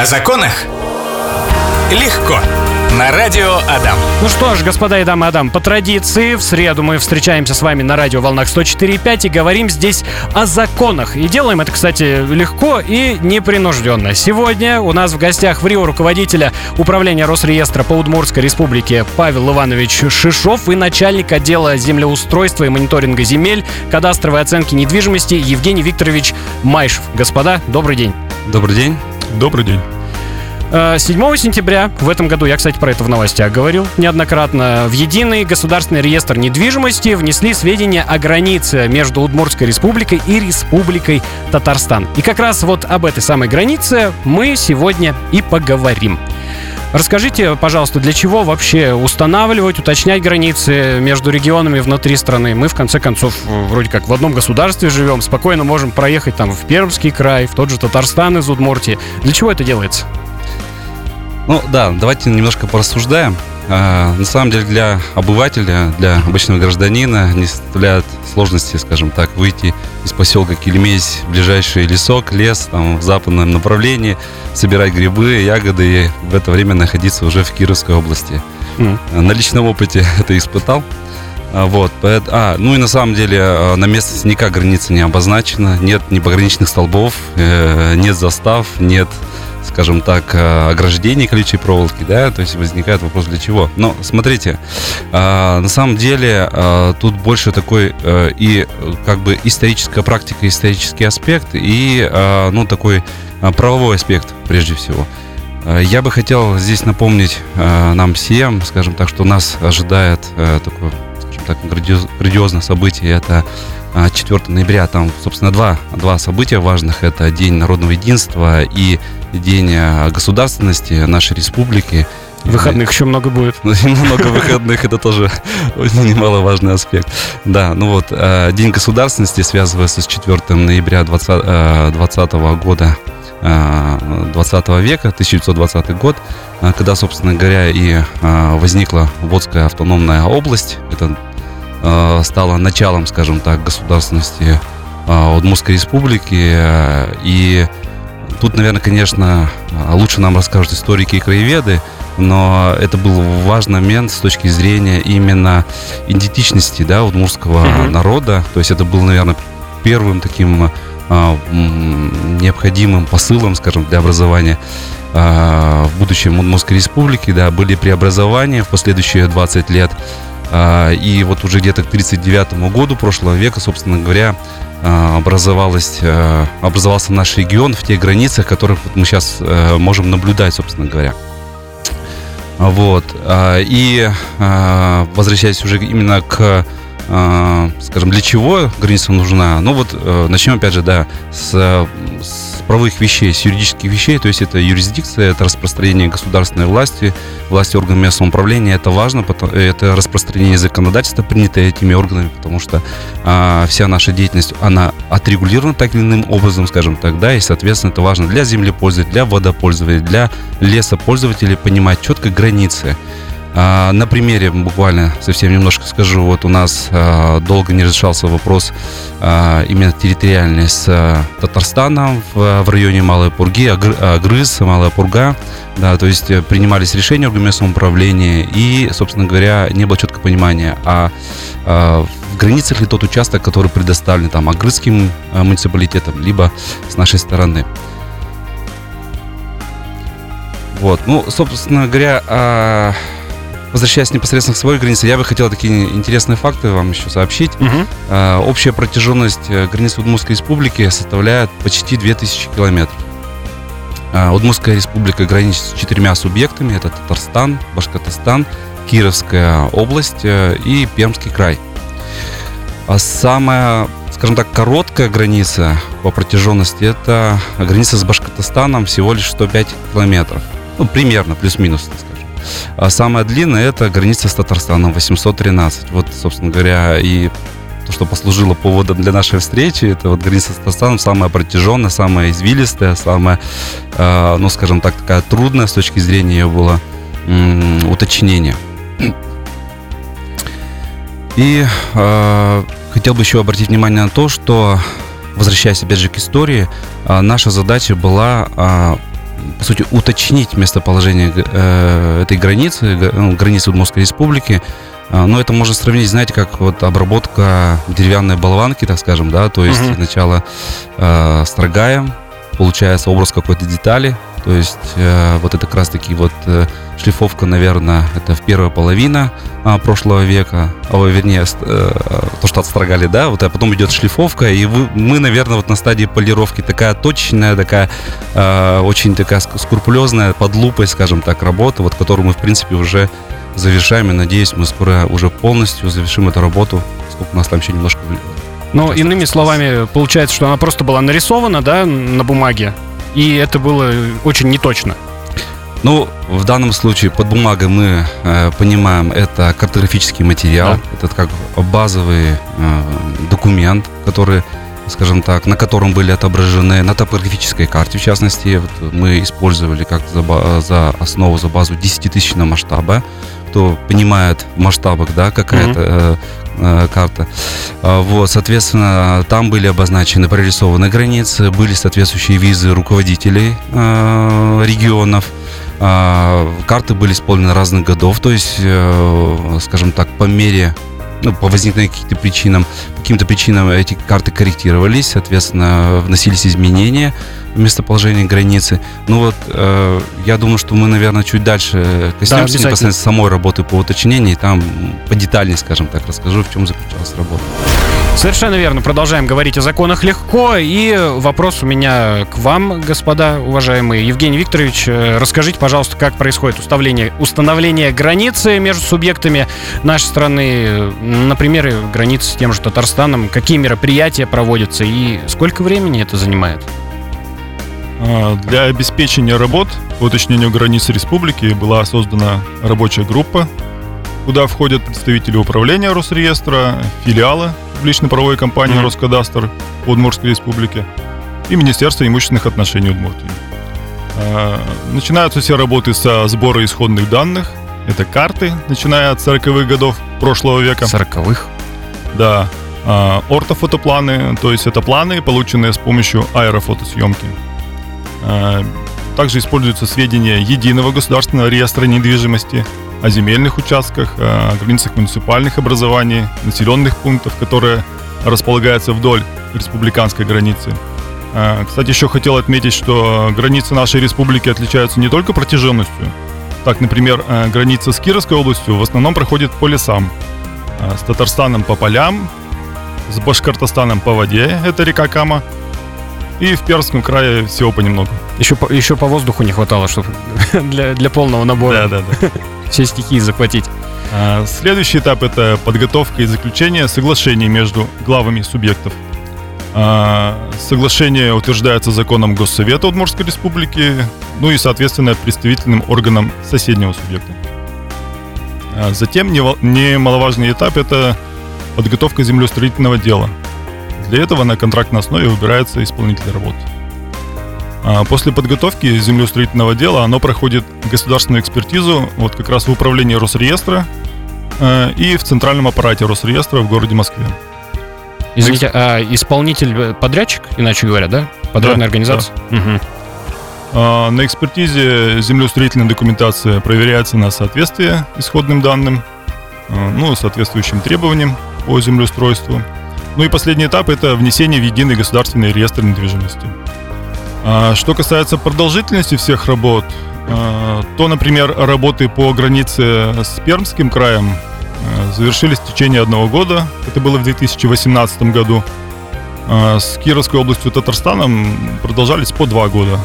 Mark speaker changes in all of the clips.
Speaker 1: О законах? Легко. На радио Адам.
Speaker 2: Ну что ж, господа и дамы Адам, по традиции в среду мы встречаемся с вами на радио Волнах 104.5 и говорим здесь о законах. И делаем это, кстати, легко и непринужденно. Сегодня у нас в гостях в Рио руководителя управления Росреестра по Удмуртской республике Павел Иванович Шишов и начальник отдела землеустройства и мониторинга земель, кадастровой оценки недвижимости Евгений Викторович Майшев. Господа, добрый день.
Speaker 3: Добрый день.
Speaker 4: Добрый день.
Speaker 2: 7 э, сентября в этом году, я, кстати, про это в новостях говорил неоднократно, в единый государственный реестр недвижимости внесли сведения о границе между Удмуртской республикой и Республикой Татарстан. И как раз вот об этой самой границе мы сегодня и поговорим. Расскажите, пожалуйста, для чего вообще устанавливать, уточнять границы между регионами внутри страны? Мы, в конце концов, вроде как в одном государстве живем, спокойно можем проехать там в Пермский край, в тот же Татарстан из Удмуртии. Для чего это делается?
Speaker 3: Ну да, давайте немножко порассуждаем. А, на самом деле для обывателя, для обычного гражданина не составляет сложности, скажем так, выйти из поселка Кельмесь, ближайший лесок, лес, там, в западном направлении, собирать грибы, ягоды и в это время находиться уже в Кировской области. Mm. На личном опыте это испытал. А, вот, а, ну и на самом деле а, на местности никак граница не обозначена, нет ни пограничных столбов, э, нет застав, нет скажем так, э, ограждений колючей проволоки, да, то есть возникает вопрос для чего. Но смотрите, э, на самом деле э, тут больше такой и как бы историческая практика, исторический аспект и, ну, такой правовой аспект прежде всего. Я бы хотел здесь напомнить нам всем, скажем так, что нас ожидает такое, скажем так, грандиозное событие. Это 4 ноября. Там, собственно, два, два события важных. Это День народного единства и День э, государственности нашей республики.
Speaker 2: Выходных еще много будет.
Speaker 3: Много выходных, это тоже немаловажный аспект. Да, ну вот, э, День государственности связывается с 4 ноября 2020 э, года 20 века, 1920 год, когда, собственно говоря, и возникла Водская автономная область. Это стало началом, скажем так, государственности Удмуртской республики. И Тут, наверное, конечно, лучше нам расскажут историки и краеведы, но это был важный момент с точки зрения именно идентичности да, удмуртского mm-hmm. народа. То есть это был, наверное, первым таким необходимым посылом, скажем, для образования в будущем Удмуртской республики. Да, были преобразования в последующие 20 лет. А, и вот уже где-то к 1939 году прошлого века, собственно говоря, а, образовалась, а, образовался наш регион в тех границах, которых мы сейчас э, можем наблюдать, собственно говоря. Вот. И возвращаясь уже именно к скажем, для чего граница нужна? Ну вот э, начнем опять же, да, с, с правовых вещей, с юридических вещей, то есть это юрисдикция, это распространение государственной власти, власти органов местного управления, это важно, это распространение законодательства, принятое этими органами, потому что а, вся наша деятельность, она отрегулирована так или иным образом, скажем так, да, и, соответственно, это важно для землепользователей, для водопользователей, для лесопользователей понимать четко границы. А, на примере буквально совсем немножко скажу. Вот у нас а, долго не разрешался вопрос а, именно территориальный с Татарстаном в, районе Малой Пурги, Агрыз, Малая Пурга. Да, то есть э, принимались решения органов местного управления и, собственно говоря, не было четкого понимания, а, в границах ли тот участок, который предоставлен там Агрызским муниципалитетом, либо с нашей стороны. Вот, ну, собственно говоря, возвращаясь непосредственно к своей границе, я бы хотел такие интересные факты вам еще сообщить. Угу. А, общая протяженность э, границы Удмуртской республики составляет почти 2000 километров. А, Удмуртская республика граничит с четырьмя субъектами. Это Татарстан, Башкортостан, Кировская область э, и Пермский край. А самая, скажем так, короткая граница по протяженности это граница с Башкортостаном всего лишь 105 километров. Ну, примерно, плюс-минус, так. А самая длинная это граница с Татарстаном, 813. Вот, собственно говоря, и то, что послужило поводом для нашей встречи, это вот граница с Татарстаном самая протяженная, самая извилистая, самая, э, ну, скажем так, такая трудная с точки зрения ее было э, уточнения. И э, хотел бы еще обратить внимание на то, что, возвращаясь опять же к истории, э, наша задача была по сути, уточнить местоположение э, этой границы, ну, границы Удмуртской республики. А, Но это можно сравнить, знаете, как вот обработка деревянной болванки, так скажем, да, то есть сначала э, строгаем, получается образ какой-то детали, то есть э, вот это как раз таки вот э, шлифовка, наверное, это в первая половина а, прошлого века, а, вернее, э, то, что отстрогали, да, вот, а потом идет шлифовка, и вы- мы, наверное, вот на стадии полировки такая точечная, такая э, очень такая ск- скрупулезная, под лупой, скажем так, работа, вот которую мы, в принципе, уже завершаем, и надеюсь, мы скоро уже полностью завершим эту работу, сколько у нас там еще немножко
Speaker 2: Ну, иными словами, получается, что она просто была нарисована, да, на бумаге, и это было очень неточно.
Speaker 3: Ну, в данном случае под бумагой мы э, понимаем, это картографический материал,
Speaker 2: Да.
Speaker 3: это как базовый э, документ, который, скажем так, на котором были отображены на топографической карте, в частности, вот мы использовали как за, за основу, за базу 10-тысячного масштаба. Кто понимает в масштабах, да, какая-то э, карта. А, Вот, соответственно, там были обозначены, прорисованы границы, были соответствующие визы руководителей э, регионов. А, Карты были исполнены разных годов, то есть, э, скажем так, по мере, ну, по возникновению каких-то причинам, каким-то причинам эти карты корректировались, соответственно, вносились изменения местоположение границы. Ну вот, э, я думаю, что мы, наверное, чуть дальше коснемся
Speaker 2: обязательно.
Speaker 3: непосредственно самой работы по уточнению, и там подетальнее, скажем так, расскажу, в чем заключалась работа.
Speaker 2: Совершенно верно. Продолжаем говорить о законах легко. И вопрос у меня к вам, господа уважаемые. Евгений Викторович, э, расскажите, пожалуйста, как происходит установление, установление границы между субъектами нашей страны, э, например, границы с тем же Татарстаном, какие мероприятия проводятся и сколько времени это занимает?
Speaker 4: А, Для обеспечения работ по уточнению границ республики была создана рабочая группа, куда входят представители управления Росреестра, филиалы публично-правовой компании
Speaker 2: Мгм.
Speaker 4: Роскадастр Удмуртской республики и Министерство имущественных отношений Удмуртии. А, Начинаются все работы со сбора исходных данных. Это карты, начиная от 40-х годов прошлого века.
Speaker 2: Сороковых.
Speaker 4: Да. А, ортофотопланы, то есть это планы, полученные с помощью аэрофотосъемки. А, Также используются сведения единого государственного реестра недвижимости о земельных участках, о границах муниципальных образований, населенных пунктов, которые располагаются вдоль республиканской границы. А, Кстати, еще хотел отметить, что границы нашей республики отличаются не только протяженностью. Так, например, э, граница с Кировской областью в основном проходит по лесам, а, с Татарстаном по полям, с Башкортостаном по воде, это река Кама, и в Пермском крае всего понемногу.
Speaker 2: Еще по, еще по воздуху не хватало, чтобы для, для полного набора
Speaker 4: да, да.
Speaker 2: все стихии захватить.
Speaker 4: А, Следующий этап это подготовка и заключение соглашений между главами субъектов. А, Соглашение утверждается законом Госсовета Удмуртской Республики, ну и, соответственно, представительным органом соседнего субъекта. А Затем немаловажный этап это подготовка землеустроительного дела. Для этого на контрактной основе выбирается исполнитель работ. А После подготовки землеустроительного дела оно проходит государственную экспертизу вот как раз в управлении Росреестра э, и в центральном аппарате Росреестра в городе Москве.
Speaker 2: Извините, а исполнитель э, подрядчик, иначе говоря, да? Подрядная
Speaker 4: Да,
Speaker 2: организация? Мгм.
Speaker 4: А, На экспертизе землеустроительная документация проверяется на соответствие исходным данным, э, ну, соответствующим требованиям по землеустройству. Ну и последний этап – это внесение в единый государственный реестр недвижимости. А Что касается продолжительности всех работ, э, то, например, работы по границе с Пермским краем э, завершились в течение одного года. Это было в 2018 году. А С Кировской областью Татарстаном продолжались по два года.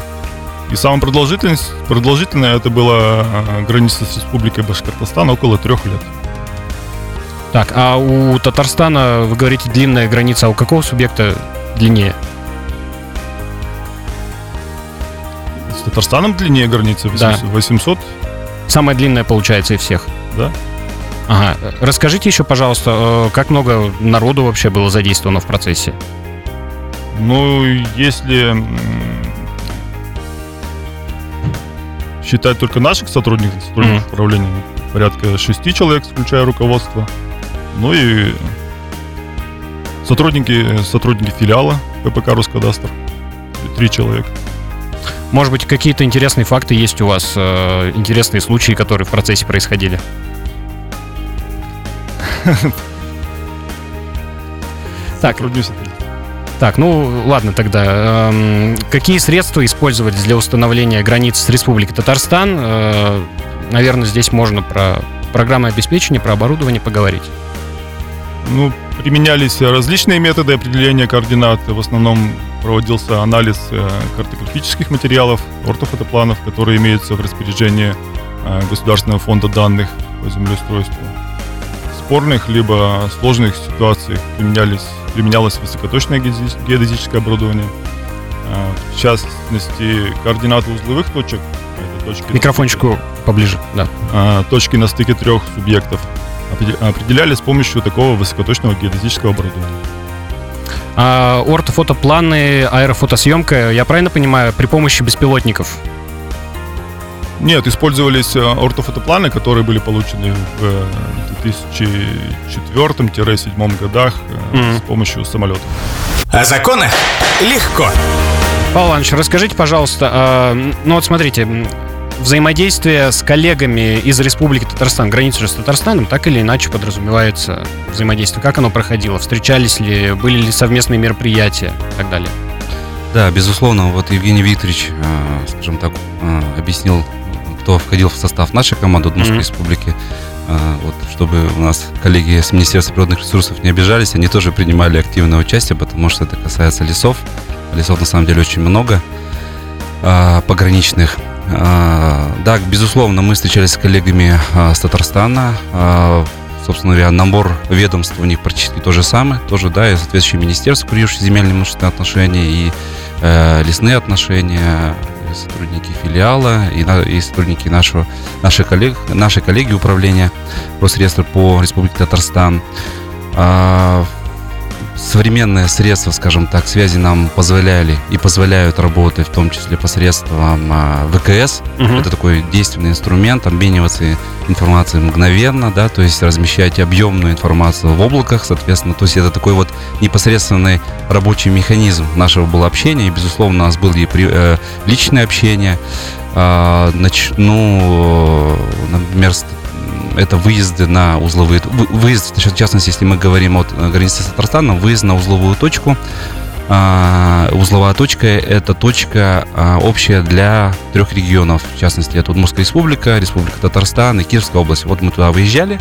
Speaker 4: И самая продолжительность, продолжительная это была граница с Республикой Башкортостан около трех лет.
Speaker 2: Так, а у Татарстана, вы говорите, длинная граница, а у какого субъекта длиннее?
Speaker 4: С Татарстаном длиннее границы
Speaker 2: Да.
Speaker 4: 800, 800
Speaker 2: Самая длинная, получается, из всех.
Speaker 4: да.
Speaker 2: Ага. Расскажите еще, пожалуйста, э, как много народу вообще было задействовано в процессе?
Speaker 4: Ну, если считать только наших сотрудников, сотрудников
Speaker 2: Мгм.
Speaker 4: управления, порядка шести человек, включая руководство. Ну и сотрудники, сотрудники филиала ППК Роскадастр, три человека.
Speaker 2: Может быть, какие-то интересные факты есть у вас, э, интересные случаи, которые в процессе происходили? Так, так, ну ладно тогда. Эм, Какие средства использовались для установления границ с Республикой Татарстан? Э, Наверное, здесь можно про программы обеспечения, про оборудование поговорить.
Speaker 4: Ну, применялись различные методы определения координат. В основном проводился анализ э, картографических материалов, ортофотопланов, которые имеются в распоряжении э, Государственного фонда данных по землеустройству. В спорных либо сложных ситуациях применялись, применялось высокоточное геодези- геодезическое оборудование. Э, В частности, координаты узловых точек, это точки на
Speaker 2: Микрофончику поближе, да.
Speaker 4: а, точки на стыке трех субъектов определяли с помощью такого высокоточного геодезического оборудования.
Speaker 2: А ортофотопланы, аэрофотосъемка, я правильно понимаю, при помощи беспилотников?
Speaker 4: Нет, использовались э, ортофотопланы, которые были получены в э, 2004-2007 годах э,
Speaker 2: Мгм.
Speaker 4: с помощью самолетов.
Speaker 1: О законах легко.
Speaker 2: Павел Иванович, расскажите, пожалуйста, а, ну вот смотрите, взаимодействие с коллегами из Республики Татарстан, границы же с Татарстаном, так или иначе подразумевается взаимодействие. Как оно проходило? Встречались ли, были ли совместные мероприятия и так далее?
Speaker 3: Да, безусловно, вот Евгений Викторович, э, скажем так, э, объяснил, кто входил в состав нашей команды Удмуртской
Speaker 2: Мгм.
Speaker 3: республики. Э, Вот, чтобы у нас коллеги с Министерства природных ресурсов не обижались, они тоже принимали активное участие, потому что это касается лесов. Лесов на самом деле очень много пограничных. Э, Да, безусловно, мы встречались с коллегами э, с Татарстана. Э, Собственно говоря, набор ведомств у них практически то же самое. Тоже, да, и соответствующие министерства, курирующие земельные имущественные отношения, и э, лесные отношения, сотрудники филиала, и, и сотрудники нашего, наших коллег, нашей коллеги управления Росреестра по Республике Татарстан. А, современные средства, скажем так, связи нам позволяли и позволяют работать, в том числе посредством а, ВКС.
Speaker 2: Мгм.
Speaker 3: Это такой действенный инструмент, обмениваться информацией мгновенно, да, то есть размещать объемную информацию в облаках, соответственно, то есть это такой вот непосредственный рабочий механизм нашего было общения, и, безусловно, у нас было и при- э, личное общение, А, нач- ну, например, с- это выезды на узловые, вы- выезд, в частности, если мы говорим от э, границы с Татарстаном, выезд на узловую точку, а, узловая точка – это точка а, общая для трех регионов. В частности, это Удмуртская республика, Республика Татарстан и Кировская область. Вот мы туда выезжали.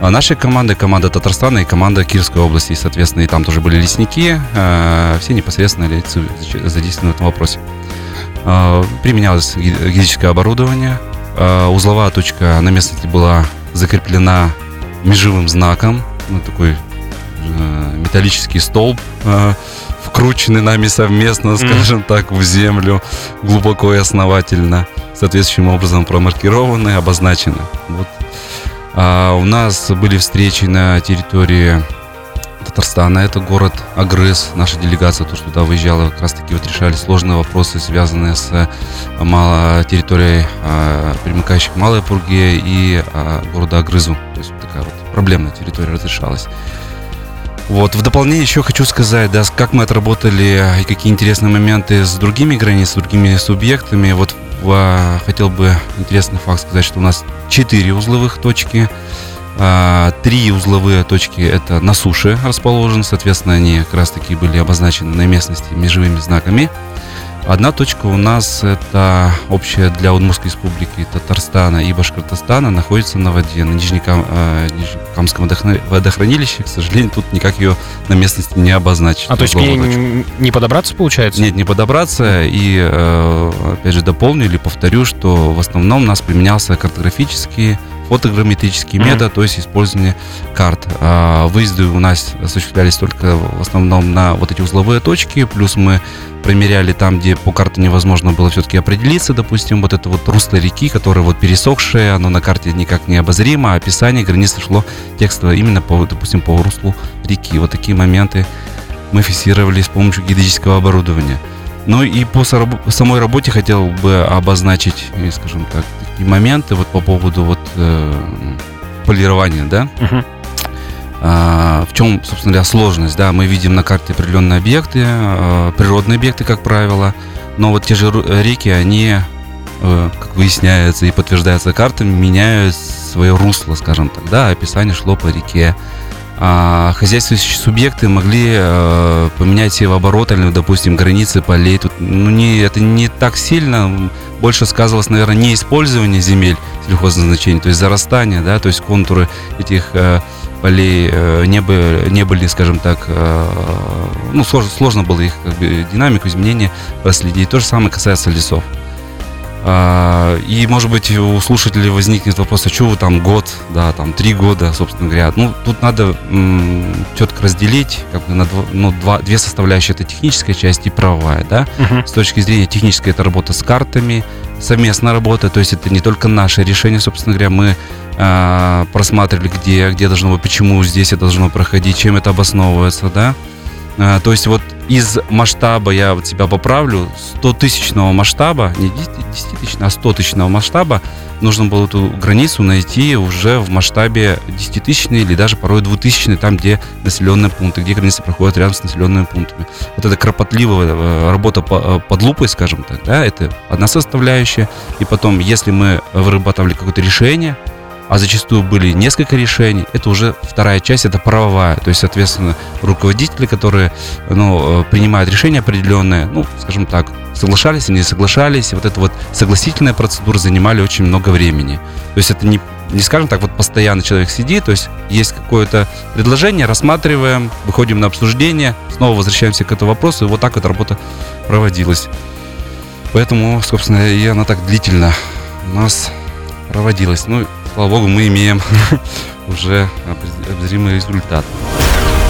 Speaker 3: А Нашей команды, команда Татарстана и команда Кировской области. И, соответственно, и там тоже были лесники. а, Все непосредственно лица задействованы в этом вопросе. Применялось геодезическое оборудование. А, Узловая точка на местности была закреплена межевым знаком. Ну, такой э, металлический столб, э, вкрученный нами совместно, скажем так, в землю глубоко и основательно, соответствующим образом промаркированы, обозначены. Вот. А у нас были встречи на территории Татарстана, это город Агрыз. Наша делегация тоже туда выезжала, как раз таки вот решали сложные вопросы, связанные с э, мало, территорией, а, примыкающей к Малой Пурге и а, города Агрызу. То есть такая вот проблемная территория разрешалась. Вот, в дополнение еще хочу сказать, да, как мы отработали и какие интересные моменты с другими границами, с другими субъектами. Вот в- хотел бы интересный факт сказать, что у нас 4 узловых точки, а, Три узловые точки это на суше расположены, соответственно, они как раз таки были обозначены на местности межевыми знаками. Одна точка у нас это общая для Удмуртской республики Татарстана и Башкортостана, находится на воде, на Нижнекам, э, Нижнекамском водохранилище. К сожалению, тут никак ее на местности не обозначить.
Speaker 2: А то есть к ней
Speaker 3: узловую точку.
Speaker 2: н- не подобраться получается?
Speaker 3: Нет, не подобраться. И, э, опять же, дополню или повторю, что в основном у нас применялся картографический, фотограмметрический
Speaker 2: Мгм.
Speaker 3: метод, то есть использование карт. А выезды у нас осуществлялись только в основном на вот эти узловые точки, плюс мы примеряли там, где по карте невозможно было все-таки определиться, допустим, вот это вот русло реки, которое вот пересохшее, оно на карте никак не обозримо, а описание границы шло текстово именно по, допустим, по руслу реки. Вот такие моменты мы фиксировали с помощью геодезического оборудования. Ну и по самой работе хотел бы обозначить, э, скажем так, такие моменты вот по поводу вот э, полирования, да.
Speaker 2: Мгм.
Speaker 3: А, в чем, собственно говоря, сложность, да, мы видим на карте определенные объекты, а, природные объекты, как правило, Но вот те же реки, они, э, как выясняется и подтверждается картами, меняют свое русло, скажем так, да, описание шло по реке. А хозяйствующие субъекты могли э, поменять севооборот или, допустим, границы полей. Тут, ну, не, это не так сильно. Больше сказывалось, наверное, не использование земель сельхозназначения, то есть зарастание, да, то есть контуры этих э, полей э, не, бы, не были, скажем так, э, ну, сложно, сложно было их как бы, динамику изменения проследить. То же самое касается лесов. А, И, может быть, у слушателей возникнет вопрос, а что вы там год, да, там три года, собственно говоря. Ну, тут надо м, четко разделить как бы, на дво- ну, два, две составляющие. Это техническая часть и правовая, да.
Speaker 2: Мгм.
Speaker 3: С точки зрения технической, это работа с картами, совместная работа, то есть это не только наше решение, собственно говоря, мы а, просматривали, где, где должно быть, почему здесь это должно проходить, чем это обосновывается, да. А, то есть вот из масштаба, я вот себя поправлю, 100-тысячного масштаба, не 10-тысячного, а 100-тысячного масштаба, нужно было эту границу найти уже в масштабе 10-тысячной или даже порой 2000 там, где населенные пункты, где границы проходят рядом с населенными пунктами. Вот эта кропотливая э, работа э, под лупой, скажем так, да, это одна составляющая. И потом, если мы вырабатывали какое-то решение, а зачастую были несколько решений, это уже вторая часть, это правовая. То есть, соответственно, руководители, которые ну, э, принимают решения определенные, ну, скажем так, соглашались не соглашались, и вот эта вот согласительная процедура занимали очень много времени. То есть это не, не скажем так, вот постоянно человек сидит, то есть есть какое-то предложение, рассматриваем, выходим на обсуждение, снова возвращаемся к этому вопросу, и вот так вот работа проводилась. Поэтому, собственно, и она так длительно у нас проводилась. Ну, слава богу, мы имеем уже обозримый результат.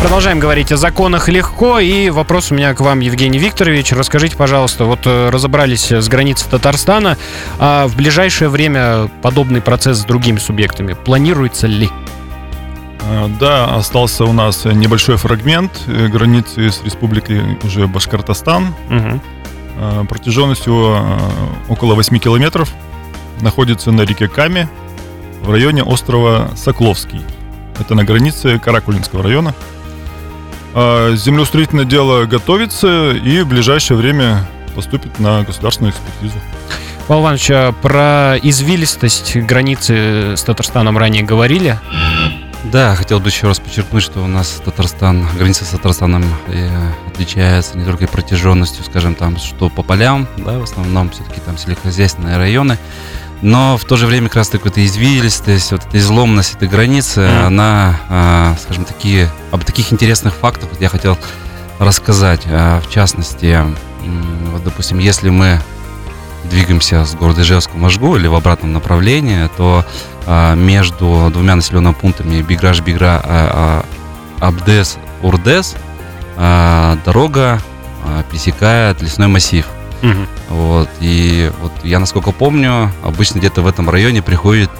Speaker 2: Продолжаем говорить о законах легко. И вопрос у меня к вам, Евгений Викторович. Расскажите, пожалуйста, вот э, разобрались с границей Татарстана. А в ближайшее время подобный процесс с другими субъектами планируется ли?
Speaker 4: Э, Да, остался у нас небольшой фрагмент э, границы с республикой уже Башкортостан. Э, Протяженностью около 8 километров. Находится на реке Каме в районе острова Соколовский. Это на границе Каракулинского района. А Землеустроительное дело готовится и в ближайшее время поступит на государственную экспертизу.
Speaker 2: Павел Иванович, а про извилистость границы с Татарстаном ранее говорили.
Speaker 3: Да, хотел бы еще раз подчеркнуть, что у нас Татарстан, граница с Татарстаном э, отличается не только протяженностью, скажем, там, что по полям, да, в основном все-таки там сельскохозяйственные районы, но в то же время как раз таки вот эта извилистость, вот эта изломность этой границы,
Speaker 2: Мгм.
Speaker 3: она, а, скажем, такие, об таких интересных фактах вот я хотел рассказать. А, В частности, м, вот, допустим, если мы двигаемся с города Ижевска в Можгу или в обратном направлении, то а, между двумя населенными пунктами Биграш-Бигра, а, а, Абдес, Урдес а, дорога а, пересекает лесной массив.
Speaker 2: Мгм.
Speaker 3: Вот, и вот я, насколько помню, обычно где-то в этом районе приходит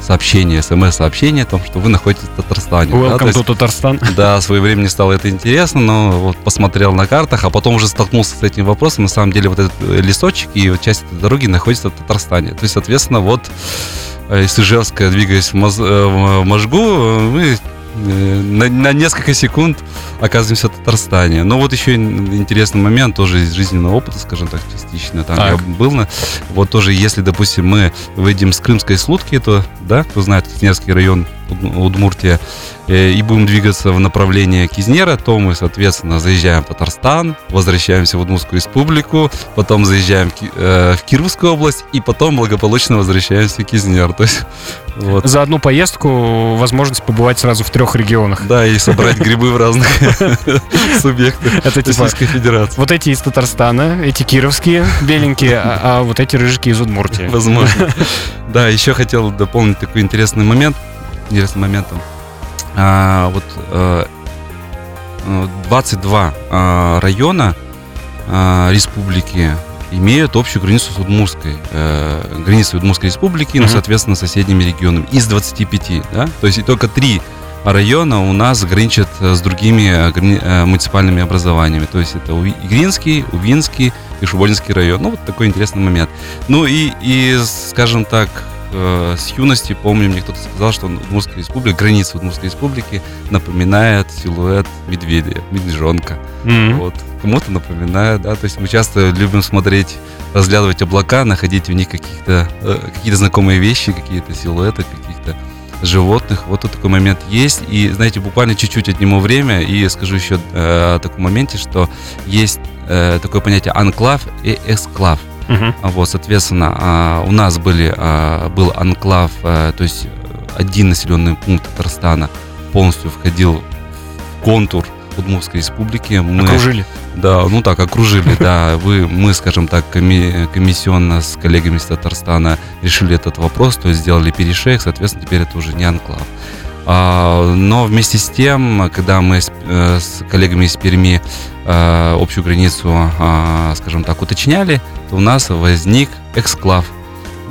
Speaker 3: сообщение, смс-сообщение о том, что вы находитесь в Татарстане. да,
Speaker 2: Welcome
Speaker 3: есть-
Speaker 2: to Татарстан.
Speaker 3: да, своевременно стало это интересно, но вот посмотрел на картах, а потом уже столкнулся с этим вопросом. На самом деле вот этот э, лесочек и вот часть этой дороги находится в Татарстане. То есть, соответственно, вот э, из Ижевска, двигаясь в, Моз- э, в Можгу, мы на, на несколько секунд оказываемся в Татарстане. Но вот еще ин- интересный момент, тоже из жизненного опыта, скажем так, частично. Там
Speaker 2: Так.
Speaker 3: я был на... Вот тоже, если, допустим, мы выйдем с Крымской Слудки, то, да, кто знает, Кизнерский район, Удмуртия, э, и будем двигаться в направлении Кизнера, то мы, соответственно, заезжаем в Татарстан, возвращаемся в Удмуртскую республику, потом заезжаем в, э, Кировскую область, и потом благополучно возвращаемся в Кизнер. То есть, вот.
Speaker 2: За одну поездку возможность побывать сразу в трех регионах.
Speaker 3: Да, и собрать грибы в разных субъектах
Speaker 2: Это типа
Speaker 3: Российской Федерации.
Speaker 2: вот эти из Татарстана, эти кировские, беленькие, а, а вот эти рыжики из Удмуртии.
Speaker 3: Возможно. Да, еще хотел дополнить такой интересный момент. Интересным моментом. А, вот э, э, 22 а, района а, республики имеют общую границу с Удмурской, э, границей Удмурской республики, ну,
Speaker 2: Мгм.
Speaker 3: соответственно, соседними регионами. Из 25, да? То есть и только три района у нас граничат с другими э, грани- муниципальными образованиями. То есть это Игринский, Увинский и Шуболинский район. Ну, вот такой интересный момент. Ну и, и скажем так, э, с юности, помню, мне кто-то сказал, что Удмуртская республика, граница Удмуртской республики напоминает силуэт медведя, медвежонка.
Speaker 2: М.
Speaker 3: Вот. кому-то напоминает, да, то есть мы часто любим смотреть, разглядывать облака, находить в них каких-то, э, какие-то знакомые вещи, какие-то силуэты, каких-то животных. Вот такой момент есть. И, знаете, буквально чуть-чуть отниму время и скажу еще э, о таком моменте, что есть э, такое понятие анклав и эксклав. А Вот, соответственно, а, у нас были, а, был анклав, а, то есть один населенный пункт Татарстана полностью входил в контур Удмуртской республики. Мы,
Speaker 2: Окружили.
Speaker 3: Да, ну так, окружили, да. Вы, мы, скажем так, коми- комиссионно с коллегами из Татарстана решили этот вопрос, то есть сделали перешейк, соответственно, теперь это уже не анклав. А, но вместе с тем, когда мы с, э, с коллегами из Перми э, общую границу, а, скажем так, уточняли, то у нас возник эксклав.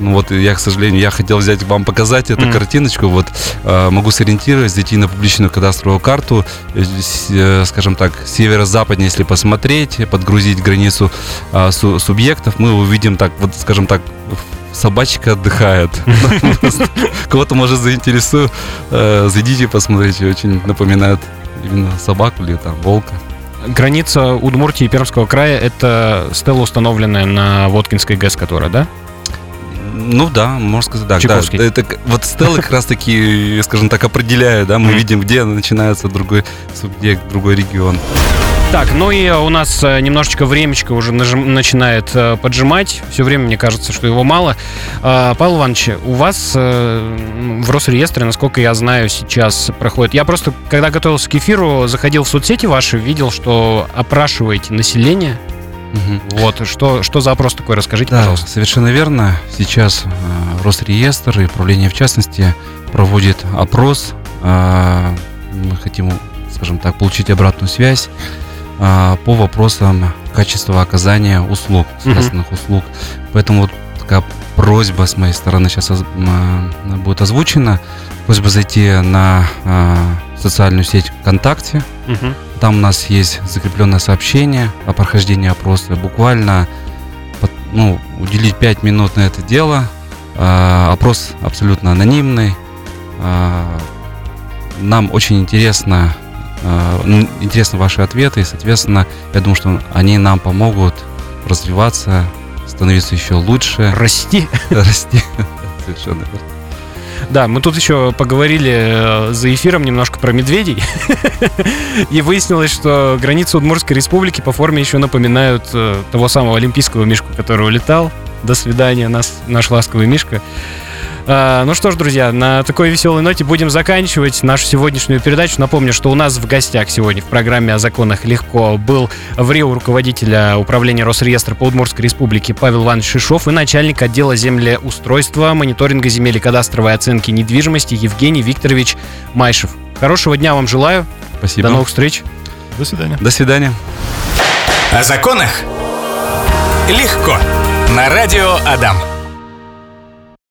Speaker 3: Ну вот я, к сожалению, я хотел взять вам показать эту
Speaker 2: Мгм.
Speaker 3: картиночку. Вот э, могу сориентировать, зайти на публичную кадастровую карту, э, э, скажем так, северо-западнее, если посмотреть, подгрузить границу а, су- субъектов, мы увидим так, вот, скажем так, собачка отдыхает. Кого-то, может, заинтересую, э, зайдите, посмотрите, очень напоминает именно собаку или там волка.
Speaker 2: Граница Удмуртии и Пермского края — это стела, установленная на Воткинской ГЭС, которая, да?
Speaker 3: Ну да, можно сказать, да. да. Это, вот стелы как раз таки, скажем так, определяют, да, мы видим, где начинается другой субъект, другой регион.
Speaker 2: Так, ну и у нас э, немножечко времечко уже нажим- начинает э, поджимать. Все время мне кажется, что его мало. А, Павел Иванович, у вас э, в Росреестре, насколько я знаю, сейчас проходит... Я просто, когда готовился к эфиру, заходил в соцсети ваши, видел, что опрашиваете население.
Speaker 3: Мгм.
Speaker 2: Вот, что, что за опрос такой, расскажите,
Speaker 3: Да,
Speaker 2: пожалуйста.
Speaker 3: совершенно верно. Сейчас э, Росреестр и управление в частности проводит опрос. Э, мы хотим, скажем так, получить обратную связь э, по вопросам качества оказания услуг, связанных услуг. Поэтому вот такая просьба с моей стороны сейчас оз- э, будет озвучена. Просьба зайти на э, социальную сеть ВКонтакте,
Speaker 2: Мгм.
Speaker 3: там у нас есть закрепленное сообщение о прохождении опроса. Буквально ну, уделить 5 минут на это дело. А, Опрос абсолютно анонимный. А, Нам очень интересно, а, интересны ваши ответы, и, соответственно, я думаю, что они нам помогут развиваться, становиться еще лучше,
Speaker 2: Расти.
Speaker 3: расти. Совершенно верно.
Speaker 2: Да, мы тут еще поговорили э, за эфиром немножко про медведей. И выяснилось, что границы Удмуртской республики по форме еще напоминают э, того самого олимпийского мишку, который улетал. До свидания, нас, наш ласковый мишка. А, ну что ж, друзья, на такой веселой ноте будем заканчивать нашу сегодняшнюю передачу. Напомню, что у нас в гостях сегодня в программе о законах легко был в Рио руководителя управления Росреестра по Удмуртской республике Павел Иванович Шишов и начальник отдела землеустройства, мониторинга земель и кадастровой оценки недвижимости Евгений Викторович Майшев. Хорошего дня вам желаю.
Speaker 3: Спасибо.
Speaker 2: До новых встреч.
Speaker 4: До свидания.
Speaker 3: До свидания.
Speaker 1: О законах легко. На радио Адам.